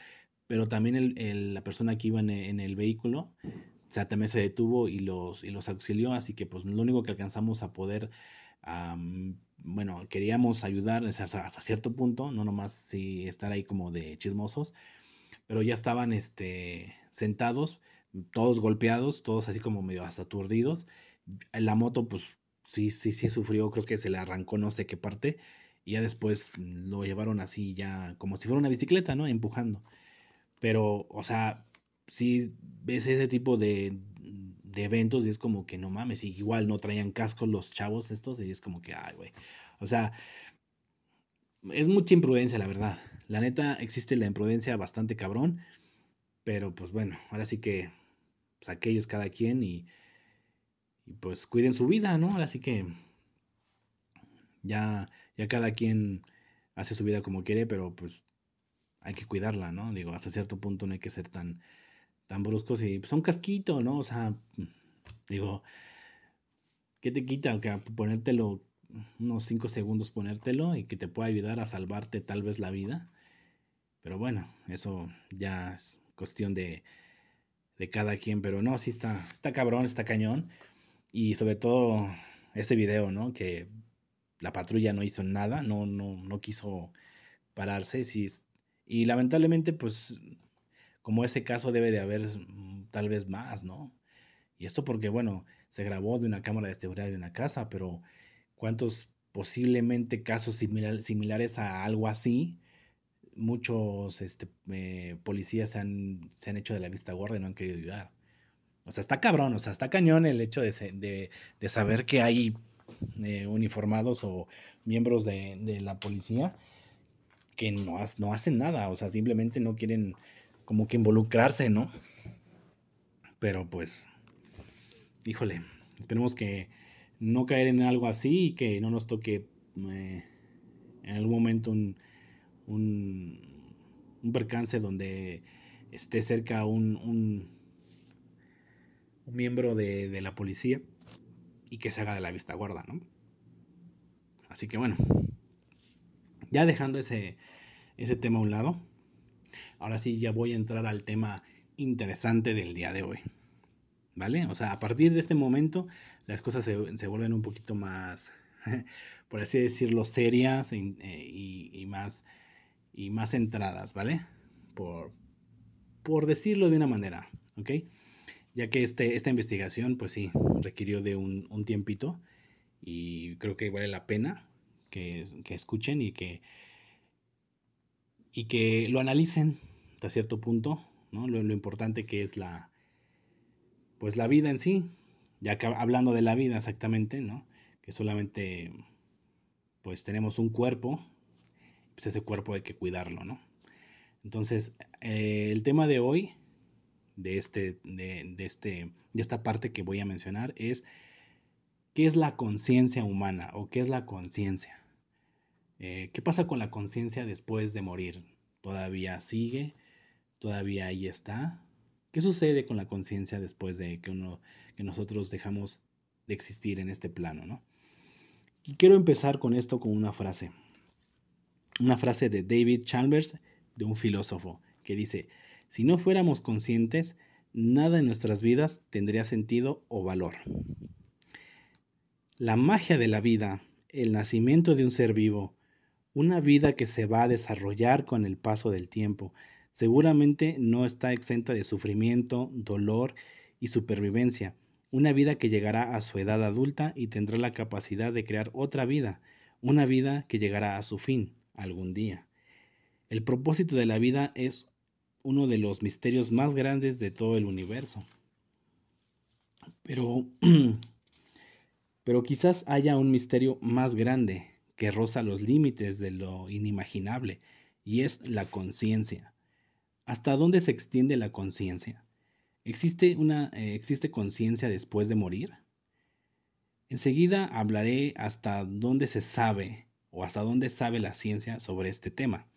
Pero también el, la persona que iba en, el vehículo, o sea, también se detuvo y los, y los auxilió, así que pues lo único que alcanzamos a poder, bueno, queríamos ayudar hasta, cierto punto, no nomás si estar ahí como de chismosos, pero ya estaban este, sentados, todos golpeados, todos así como medio hasta aturdidos. La moto pues sí, sí, sí sufrió, creo que se le arrancó no sé qué parte, y ya después lo llevaron así ya como si fuera una bicicleta, ¿no? Empujando. Pero, o sea, si ves ese tipo de, de eventos y es como que no mames, y igual no traían cascos los chavos estos y es como que, ay, güey. O sea, es mucha imprudencia, la verdad. La neta, existe la imprudencia bastante cabrón, pero pues bueno, ahora sí que pues aquellos cada quien y, y pues cuiden su vida, ¿no? Así que ya, ya cada quien hace su vida como quiere, pero pues hay que cuidarla, ¿no? Digo, hasta cierto punto no hay que ser tan, tan bruscos y pues un casquito, ¿no? O sea, digo, ¿qué te quita? Que ponértelo unos 5 segundos ponértelo y que te pueda ayudar a salvarte tal vez la vida. Pero bueno, eso ya es cuestión de, de cada quien, pero no, sí está, está cabrón, está cañón. Y sobre todo ese video, ¿no? Que la patrulla no hizo nada, no, no, no quiso pararse. Y lamentablemente, pues, como ese caso debe de haber mm, tal vez más, ¿no? Y esto porque, bueno, se grabó de una cámara de seguridad de una casa, pero ¿cuántos posiblemente casos similares a algo así? Muchos este, eh, policías se han, se han hecho de la vista gorda y no han querido ayudar. O sea, está cabrón, o sea, está cañón el hecho de, de, de saber que hay eh, uniformados o miembros de, de, la policía que no, no hacen nada, o sea, simplemente no quieren como que involucrarse, ¿no? Pero pues, híjole, esperemos que no caer en algo así y que no nos toque eh, en algún momento un, un, un, percance donde esté cerca un, un, un miembro de, de, la policía y que se haga de la vista gorda, ¿no? Así que bueno, ya dejando ese, ese tema a un lado, ahora sí ya voy a entrar al tema interesante del día de hoy. ¿Vale? O sea, a partir de este momento las cosas se, se vuelven un poquito más, por así decirlo, serias e, y, y, más, y más centradas, ¿vale? Por, por decirlo de una manera, ¿ok? Ya que este, esta investigación, pues sí, requirió de un, un tiempito y creo que vale la pena que, que escuchen y que, y que lo analicen hasta cierto punto, ¿no? Lo, lo importante que es la, pues la vida en sí, ya que hablando de la vida exactamente, ¿no? Que solamente pues tenemos un cuerpo, pues ese cuerpo hay que cuidarlo, ¿no? Entonces, eh, el tema de hoy, de, este, de, de, este, de esta parte que voy a mencionar, es qué es la conciencia humana o qué es la conciencia. Eh, ¿Qué pasa con la conciencia después de morir? ¿Todavía sigue? ¿Todavía ahí está? ¿Qué sucede con la conciencia después de que, uno, que nosotros dejamos de existir en este plano? ¿no? Y quiero empezar con esto con una frase. Una frase de David Chalmers, de un filósofo, que dice, si no fuéramos conscientes, nada en nuestras vidas tendría sentido o valor. La magia de la vida, el nacimiento de un ser vivo, una vida que se va a desarrollar con el paso del tiempo, seguramente no está exenta de sufrimiento, dolor y supervivencia, una vida que llegará a su edad adulta y tendrá la capacidad de crear otra vida, una vida que llegará a su fin algún día. El propósito de la vida es uno de los misterios más grandes de todo el universo. Pero, pero quizás haya un misterio más grande que roza los límites de lo inimaginable, y es la conciencia. ¿Hasta dónde se extiende la conciencia? ¿Existe, eh, ¿existe conciencia después de morir? Enseguida hablaré hasta dónde se sabe o hasta dónde sabe la ciencia sobre este tema.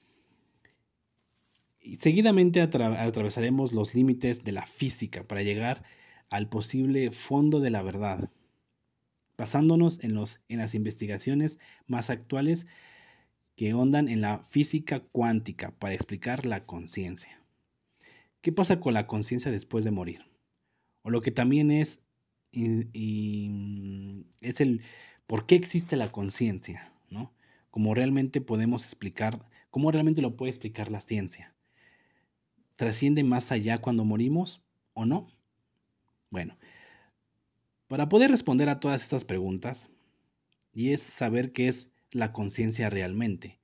Seguidamente atra atravesaremos los límites de la física para llegar al posible fondo de la verdad, basándonos en, las investigaciones más actuales que ondan en la física cuántica para explicar la conciencia. ¿Qué pasa con la conciencia después de morir? O lo que también es, es el por qué existe la conciencia, ¿no? Realmente podemos explicar, cómo realmente lo puede explicar la ciencia. ¿Trasciende más allá cuando morimos o no? Bueno, para poder responder a todas estas preguntas, y es saber qué es la conciencia realmente.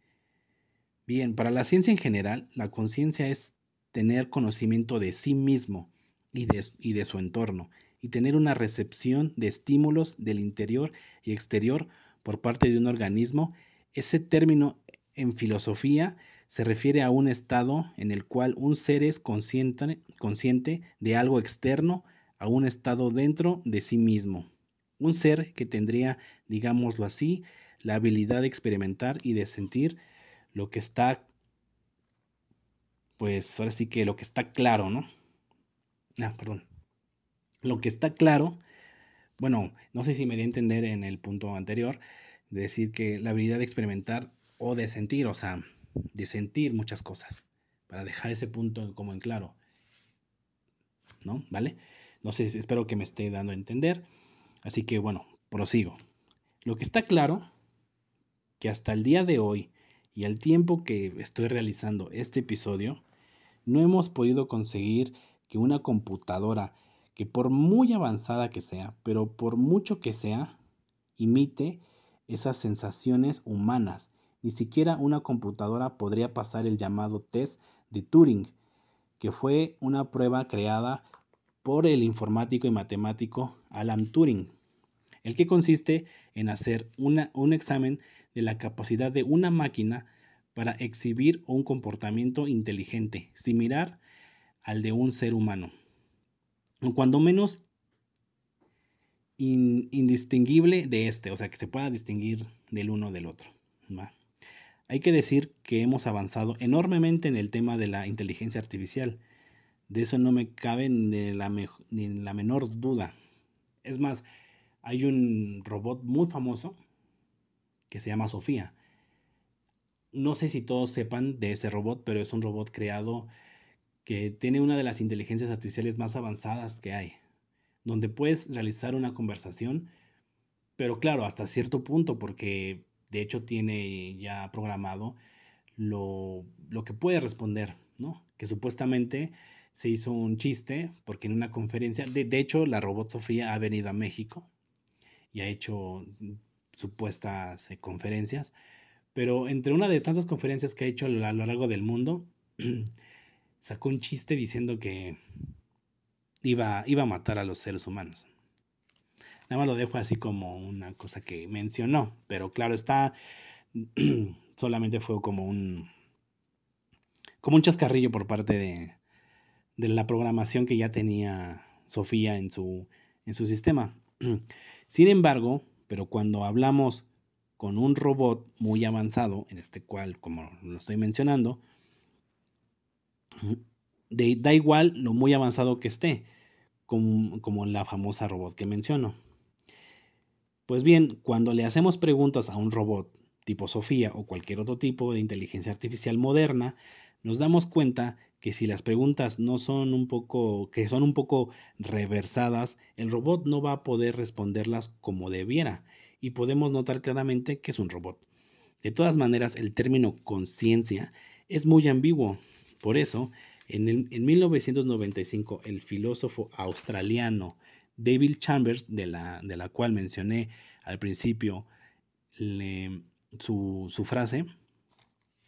Bien, para la ciencia en general, la conciencia es tener conocimiento de sí mismo y de, y de, su entorno, y tener una recepción de estímulos del interior y exterior por parte de un organismo. Ese término en filosofía se refiere a un estado en el cual un ser es consciente, consciente de algo externo a un estado dentro de sí mismo. Un ser que tendría, digámoslo así, la habilidad de experimentar y de sentir lo que está, pues ahora sí que lo que está claro, ¿no? Ah, perdón. Lo que está claro, bueno, no sé si me di a entender en el punto anterior, de decir que la habilidad de experimentar o de sentir, o sea, de sentir muchas cosas, para dejar ese punto como en claro. ¿No? ¿Vale? No sé, espero que me esté dando a entender. Así que bueno, prosigo. Lo que está claro, que hasta el día de hoy y al tiempo que estoy realizando este episodio, no hemos podido conseguir que una computadora, que por muy avanzada que sea, pero por mucho que sea, imite esas sensaciones humanas. Ni siquiera una computadora podría pasar el llamado test de Turing, que fue una prueba creada por el informático y matemático Alan Turing, el que consiste en hacer un examen de la capacidad de una máquina para exhibir un comportamiento inteligente, similar al de un ser humano, cuando menos indistinguible de este, o sea, que se pueda distinguir del uno del otro. Hay que decir que hemos avanzado enormemente en el tema de la inteligencia artificial. De eso no me cabe ni la, menor duda. Es más, hay un robot muy famoso que se llama Sofía. No sé si todos sepan de ese robot, pero es un robot creado que tiene una de las inteligencias artificiales más avanzadas que hay, donde puedes realizar una conversación, pero claro, hasta cierto punto, porque de hecho tiene ya programado lo, lo que puede responder, ¿no? Que supuestamente se hizo un chiste, porque en una conferencia, de, de hecho la robot Sofía ha venido a México y ha hecho supuestas eh, conferencias, pero entre una de tantas conferencias que ha hecho a lo largo del mundo, sacó un chiste diciendo que iba, iba a matar a los seres humanos. Nada más lo dejo así como una cosa que mencionó, pero claro está, solamente fue como un, como un chascarrillo por parte de, de la programación que ya tenía Sofía en su, en su sistema. Sin embargo, pero cuando hablamos con un robot muy avanzado, en este cual, como lo estoy mencionando, da igual lo muy avanzado que esté, como, como la famosa robot que menciono. Pues bien, cuando le hacemos preguntas a un robot tipo Sofía o cualquier otro tipo de inteligencia artificial moderna, nos damos cuenta que si las preguntas no son un poco que son un poco reversadas, el robot no va a poder responderlas como debiera y podemos notar claramente que es un robot. De todas maneras, el término conciencia es muy ambiguo. Por eso, en, 1995, el filósofo australiano David Chambers, de la, de la cual mencioné al principio su, su frase,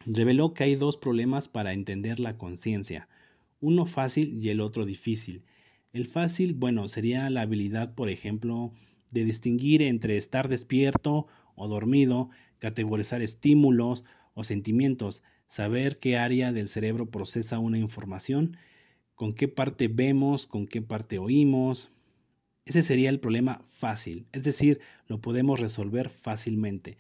reveló que hay dos problemas para entender la conciencia, uno fácil y el otro difícil. El fácil, bueno, sería la habilidad, por ejemplo, de distinguir entre estar despierto o dormido, categorizar estímulos o sentimientos, saber qué área del cerebro procesa una información, con qué parte vemos, con qué parte oímos. Ese sería el problema fácil, es decir, lo podemos resolver fácilmente.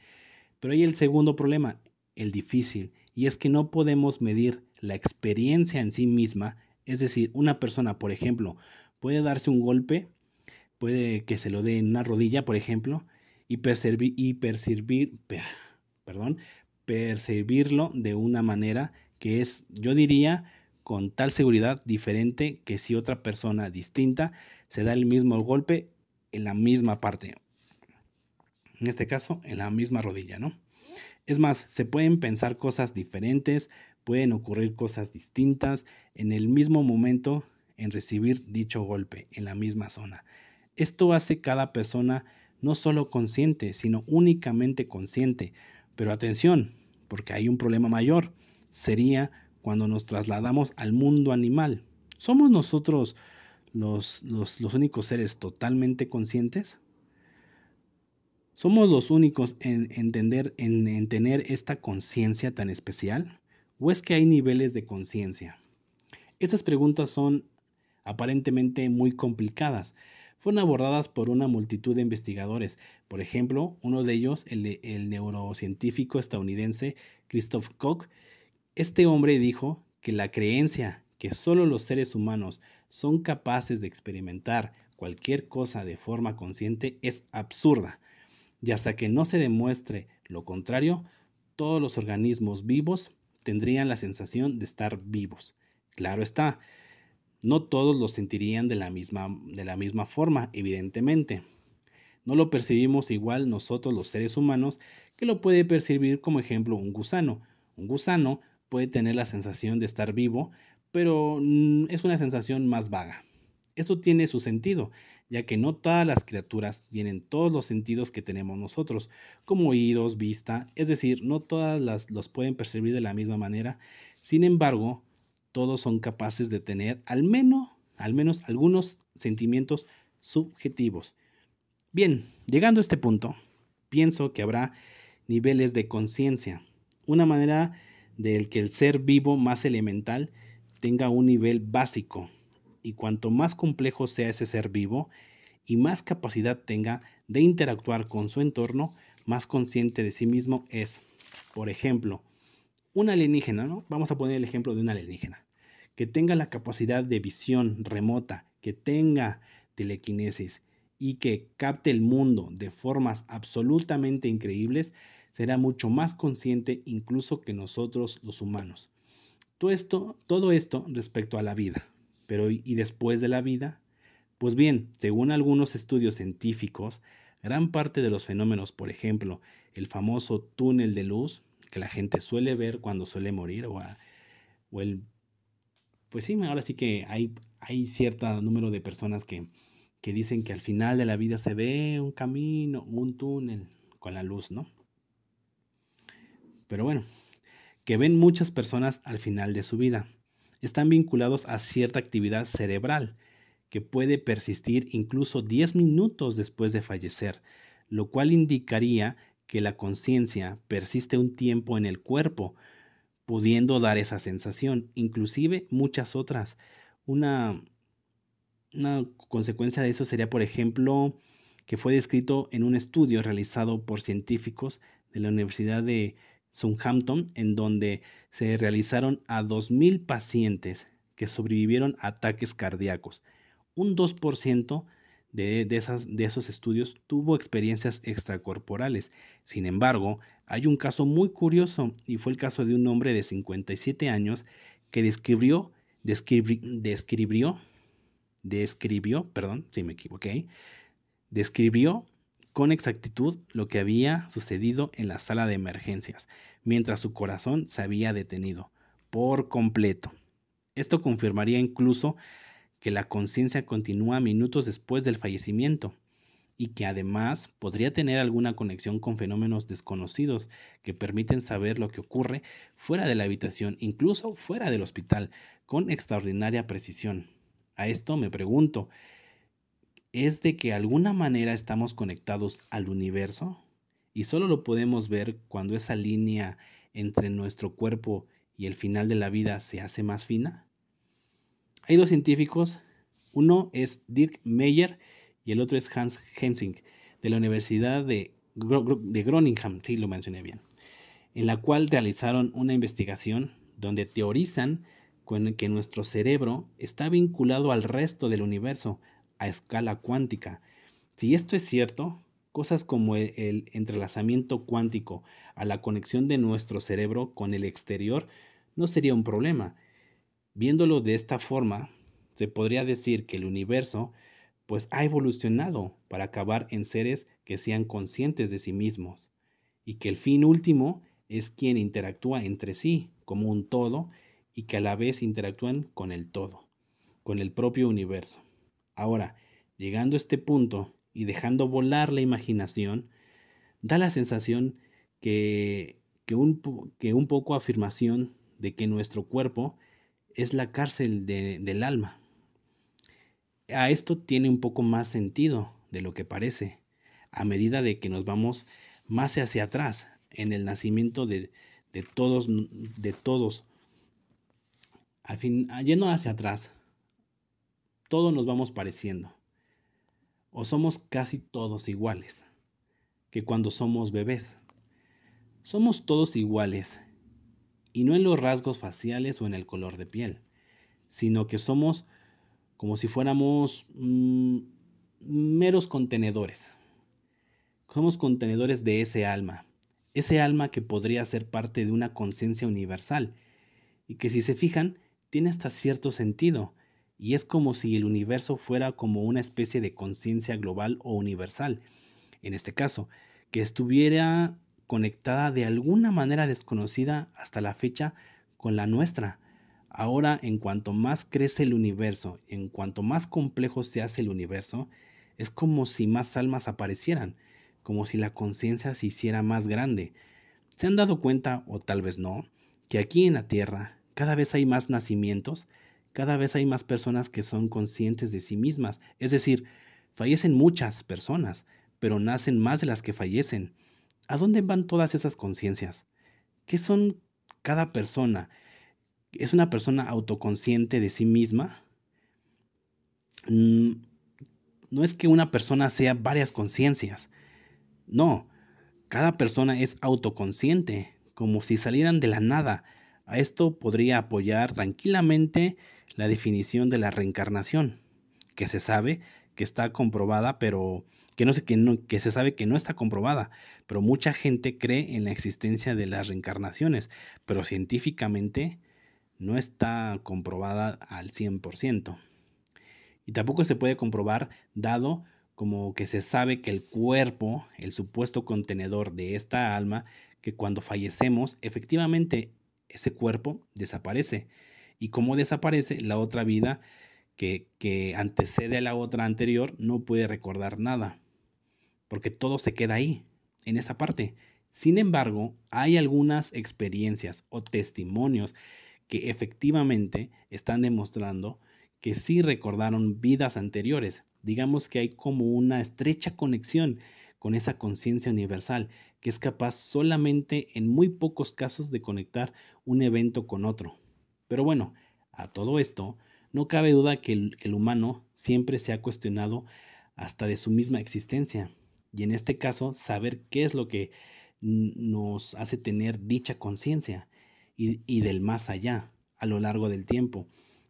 Pero hay el segundo problema, el difícil, y es que no podemos medir la experiencia en sí misma, es decir, una persona, por ejemplo, puede darse un golpe, puede que se lo dé en una rodilla, por ejemplo, y percibir, perdón, percibirlo de una manera que es, yo diría, con tal seguridad diferente que si otra persona distinta se da el mismo golpe en la misma parte. En este caso, en la misma rodilla, ¿no? Es más, se pueden pensar cosas diferentes, pueden ocurrir cosas distintas en el mismo momento en recibir dicho golpe en la misma zona. Esto hace cada persona no solo consciente, sino únicamente consciente, pero atención, porque hay un problema mayor. Sería cuando nos trasladamos al mundo animal. ¿Somos nosotros los, únicos seres totalmente conscientes? ¿Somos los únicos en, entender, en, en tener esta conciencia tan especial? ¿O es que hay niveles de conciencia? Estas preguntas son aparentemente muy complicadas, fueron abordadas por una multitud de investigadores. Por ejemplo, uno de ellos, el, el neurocientífico estadounidense Christoph Koch, este hombre dijo que la creencia que solo los seres humanos son capaces de experimentar cualquier cosa de forma consciente es absurda, y hasta que no se demuestre lo contrario, todos los organismos vivos tendrían la sensación de estar vivos. Claro está, no todos lo sentirían de la misma, de la misma forma, evidentemente. No lo percibimos igual nosotros los seres humanos que lo puede percibir como ejemplo un gusano. Un gusano puede tener la sensación de estar vivo, pero mm, es una sensación más vaga. Esto tiene su sentido, ya que no todas las criaturas tienen todos los sentidos que tenemos nosotros, como oídos, vista, es decir, no todas las los pueden percibir de la misma manera. Sin embargo, todos son capaces de tener al menos, al menos algunos sentimientos subjetivos. Bien, llegando a este punto, pienso que habrá niveles de conciencia, una manera del que el ser vivo más elemental tenga un nivel básico, y cuanto más complejo sea ese ser vivo y más capacidad tenga de interactuar con su entorno, más consciente de sí mismo es. Por ejemplo, un alienígena, ¿no? Vamos a poner el ejemplo de un alienígena, que tenga la capacidad de visión remota, que tenga telequinesis y que capte el mundo de formas absolutamente increíbles, será mucho más consciente incluso que nosotros los humanos. Todo esto, respecto a la vida. Pero ¿y después de la vida? Pues bien, según algunos estudios científicos, gran parte de los fenómenos, por ejemplo, el famoso túnel de luz que la gente suele ver cuando suele morir, o, o el... Pues sí, ahora sí que hay, hay cierto número de personas que, que dicen que al final de la vida se ve un camino, un túnel con la luz, ¿no? Pero bueno, que ven muchas personas al final de su vida están vinculados a cierta actividad cerebral que puede persistir incluso 10 minutos después de fallecer, lo cual indicaría que la conciencia persiste un tiempo en el cuerpo, pudiendo dar esa sensación, inclusive muchas otras. Una, una consecuencia de eso sería, por ejemplo, que fue descrito en un estudio realizado por científicos de la Universidad de Southampton, en donde se realizaron a 2.000 pacientes que sobrevivieron a ataques cardíacos. Un 2% de, de, esos estudios tuvo experiencias extracorporales. Sin embargo, hay un caso muy curioso y fue el caso de un hombre de 57 años que describió, describió, describió, perdón, si me equivoqué, describió con exactitud lo que había sucedido en la sala de emergencias, mientras su corazón se había detenido por completo. Esto confirmaría incluso que la conciencia continúa minutos después del fallecimiento y que además podría tener alguna conexión con fenómenos desconocidos que permiten saber lo que ocurre fuera de la habitación, incluso fuera del hospital, con extraordinaria precisión. A esto me pregunto, es de que de alguna manera estamos conectados al universo y solo lo podemos ver cuando esa línea entre nuestro cuerpo y el final de la vida se hace más fina? Hay dos científicos, uno es Dirk Meyer y el otro es Hans Hensing, de la Universidad de, sí lo mencioné bien, en la cual realizaron una investigación donde teorizan que nuestro cerebro está vinculado al resto del universo, a escala cuántica. Si esto es cierto, cosas como el, entrelazamiento cuántico a la conexión de nuestro cerebro con el exterior no sería un problema. Viéndolo de esta forma, se podría decir que el universo pues ha evolucionado para acabar en seres que sean conscientes de sí mismos y que el fin último es quien interactúa entre sí como un todo y que a la vez interactúan con el todo, con el propio universo. Ahora, llegando a este punto y dejando volar la imaginación, da la sensación que, que, un, que un poco afirmación de que nuestro cuerpo es la cárcel del alma. A esto tiene un poco más sentido de lo que parece, a medida de que nos vamos más hacia atrás en el nacimiento de, de todos, de todos. Al fin, yendo hacia atrás, todos nos vamos pareciendo. O somos casi todos iguales que cuando somos bebés. Somos todos iguales, y no en los rasgos faciales o en el color de piel, sino que somos como si fuéramos mm, meros contenedores. Somos contenedores de ese alma, ese alma que podría ser parte de una conciencia universal, y que si se fijan, tiene hasta cierto sentido, y es como si el universo fuera como una especie de conciencia global o universal, en este caso, que estuviera conectada de alguna manera desconocida hasta la fecha con la nuestra. Ahora, en cuanto más crece el universo, en cuanto más complejo se hace el universo, es como si más almas aparecieran, como si la conciencia se hiciera más grande. ¿Se han dado cuenta, o tal vez no, que aquí en la Tierra cada vez hay más nacimientos, cada vez hay más personas que son conscientes de sí mismas, es decir, fallecen muchas personas, pero nacen más de las que fallecen. ¿A dónde van todas esas conciencias? ¿Qué son cada persona? ¿Es una persona autoconsciente de sí misma? Mm, no es que una persona sea varias conciencias. No, cada persona es autoconsciente, como si salieran de la nada. A esto podría apoyar tranquilamente la definición de la reencarnación, que se sabe que está comprobada, pero que no sé que no, que se sabe que no está comprobada, pero mucha gente cree en la existencia de las reencarnaciones, pero científicamente no está comprobada al 100%. Y tampoco se puede comprobar dado como que se sabe que el cuerpo, el supuesto contenedor de esta alma, que cuando fallecemos, efectivamente ese cuerpo desaparece. Y como desaparece, la otra vida que, antecede a la otra anterior no puede recordar nada, porque todo se queda ahí, en esa parte. Sin embargo, hay algunas experiencias o testimonios que efectivamente están demostrando que sí recordaron vidas anteriores. Digamos que hay como una estrecha conexión con esa conciencia universal que es capaz solamente en muy pocos casos de conectar un evento con otro. Pero bueno, a todo esto, no cabe duda que el, humano siempre se ha cuestionado hasta de su misma existencia, y en este caso saber qué es lo que nos hace tener dicha conciencia y, y, del más allá a lo largo del tiempo.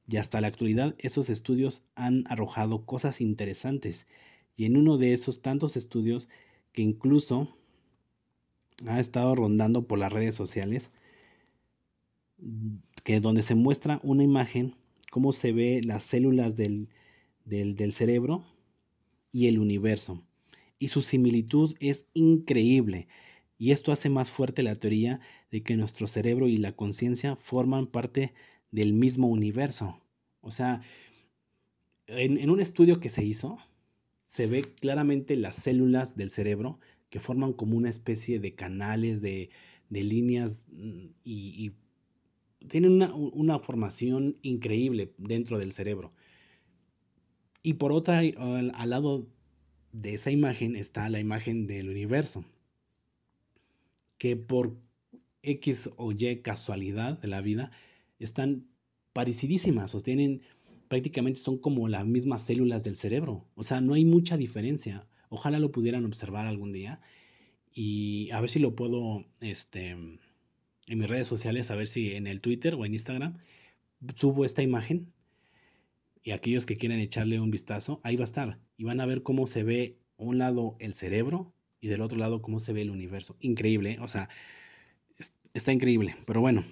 Y hasta la actualidad esos estudios han arrojado cosas interesantes y en uno de esos tantos estudios que incluso ha estado rondando por las redes sociales, que donde se muestra una imagen cómo se ve las células del, del, cerebro y el universo. Y su similitud es increíble. Y esto hace más fuerte la teoría de que nuestro cerebro y la conciencia forman parte del mismo universo. O sea, en, un estudio que se hizo, se ve claramente las células del cerebro que forman como una especie de canales, de, de líneas mm, y, y tienen una, una, formación increíble dentro del cerebro. Y por otra, al, al, lado de esa imagen está la imagen del universo, que por X o Y casualidad de la vida están parecidísimas, o tienen prácticamente son como las mismas células del cerebro. O sea, no hay mucha diferencia. Ojalá lo pudieran observar algún día y a ver si lo puedo este, en mis redes sociales, a ver si en el Twitter o en Instagram subo esta imagen y aquellos que quieran echarle un vistazo, ahí va a estar y van a ver cómo se ve un lado el cerebro y del otro lado cómo se ve el universo. Increíble, ¿eh? o sea, está increíble, pero bueno.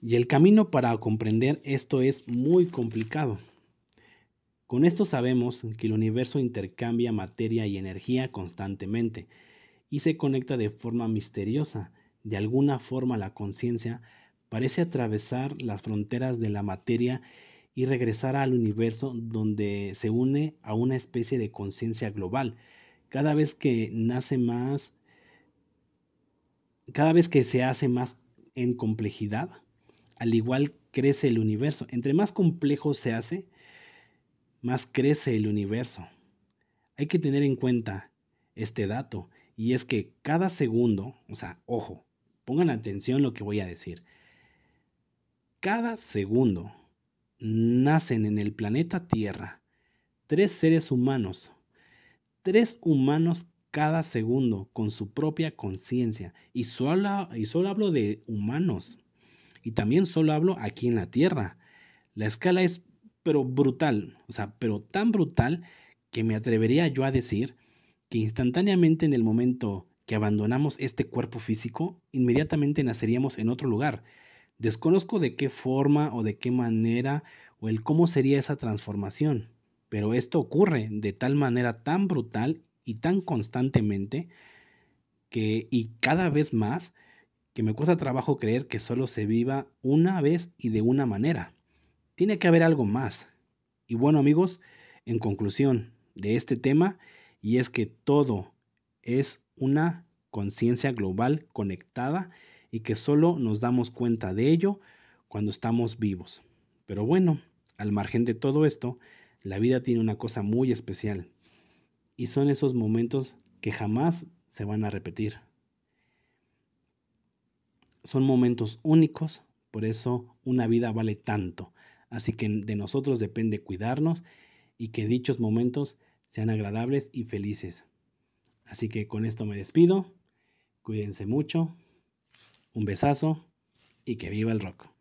Y el camino para comprender esto es muy complicado. Con esto sabemos que el universo intercambia materia y energía constantemente y se conecta de forma misteriosa de alguna forma la conciencia parece atravesar las fronteras de la materia y regresar al universo donde se une a una especie de conciencia global. Cada vez que nace más, cada vez que se hace más en complejidad, al igual crece el universo. Entre más complejo se hace, más crece el universo. Hay que tener en cuenta este dato y es que cada segundo, o sea, ojo, Pongan atención lo que voy a decir. Cada segundo nacen en el planeta Tierra tres seres humanos, tres humanos cada segundo con su propia conciencia. Y solo, y solo hablo de humanos. Y también solo hablo aquí en la Tierra. La escala es pero brutal, o sea, pero tan brutal que me atrevería yo a decir que instantáneamente en el momento que abandonamos este cuerpo físico, inmediatamente naceríamos en otro lugar. Desconozco de qué forma o de qué manera o el cómo sería esa transformación, pero esto ocurre de tal manera tan brutal y tan constantemente que y cada vez más que me cuesta trabajo creer que solo se viva una vez y de una manera. Tiene que haber algo más. Y bueno amigos, en conclusión de este tema, y es que todo es una conciencia global conectada y que solo nos damos cuenta de ello cuando estamos vivos. Pero bueno, al margen de todo esto, la vida tiene una cosa muy especial y son esos momentos que jamás se van a repetir. Son momentos únicos, por eso una vida vale tanto. Así que de nosotros depende cuidarnos y que dichos momentos sean agradables y felices. Así que con esto me despido. Cuídense mucho. Un besazo y que viva el rock.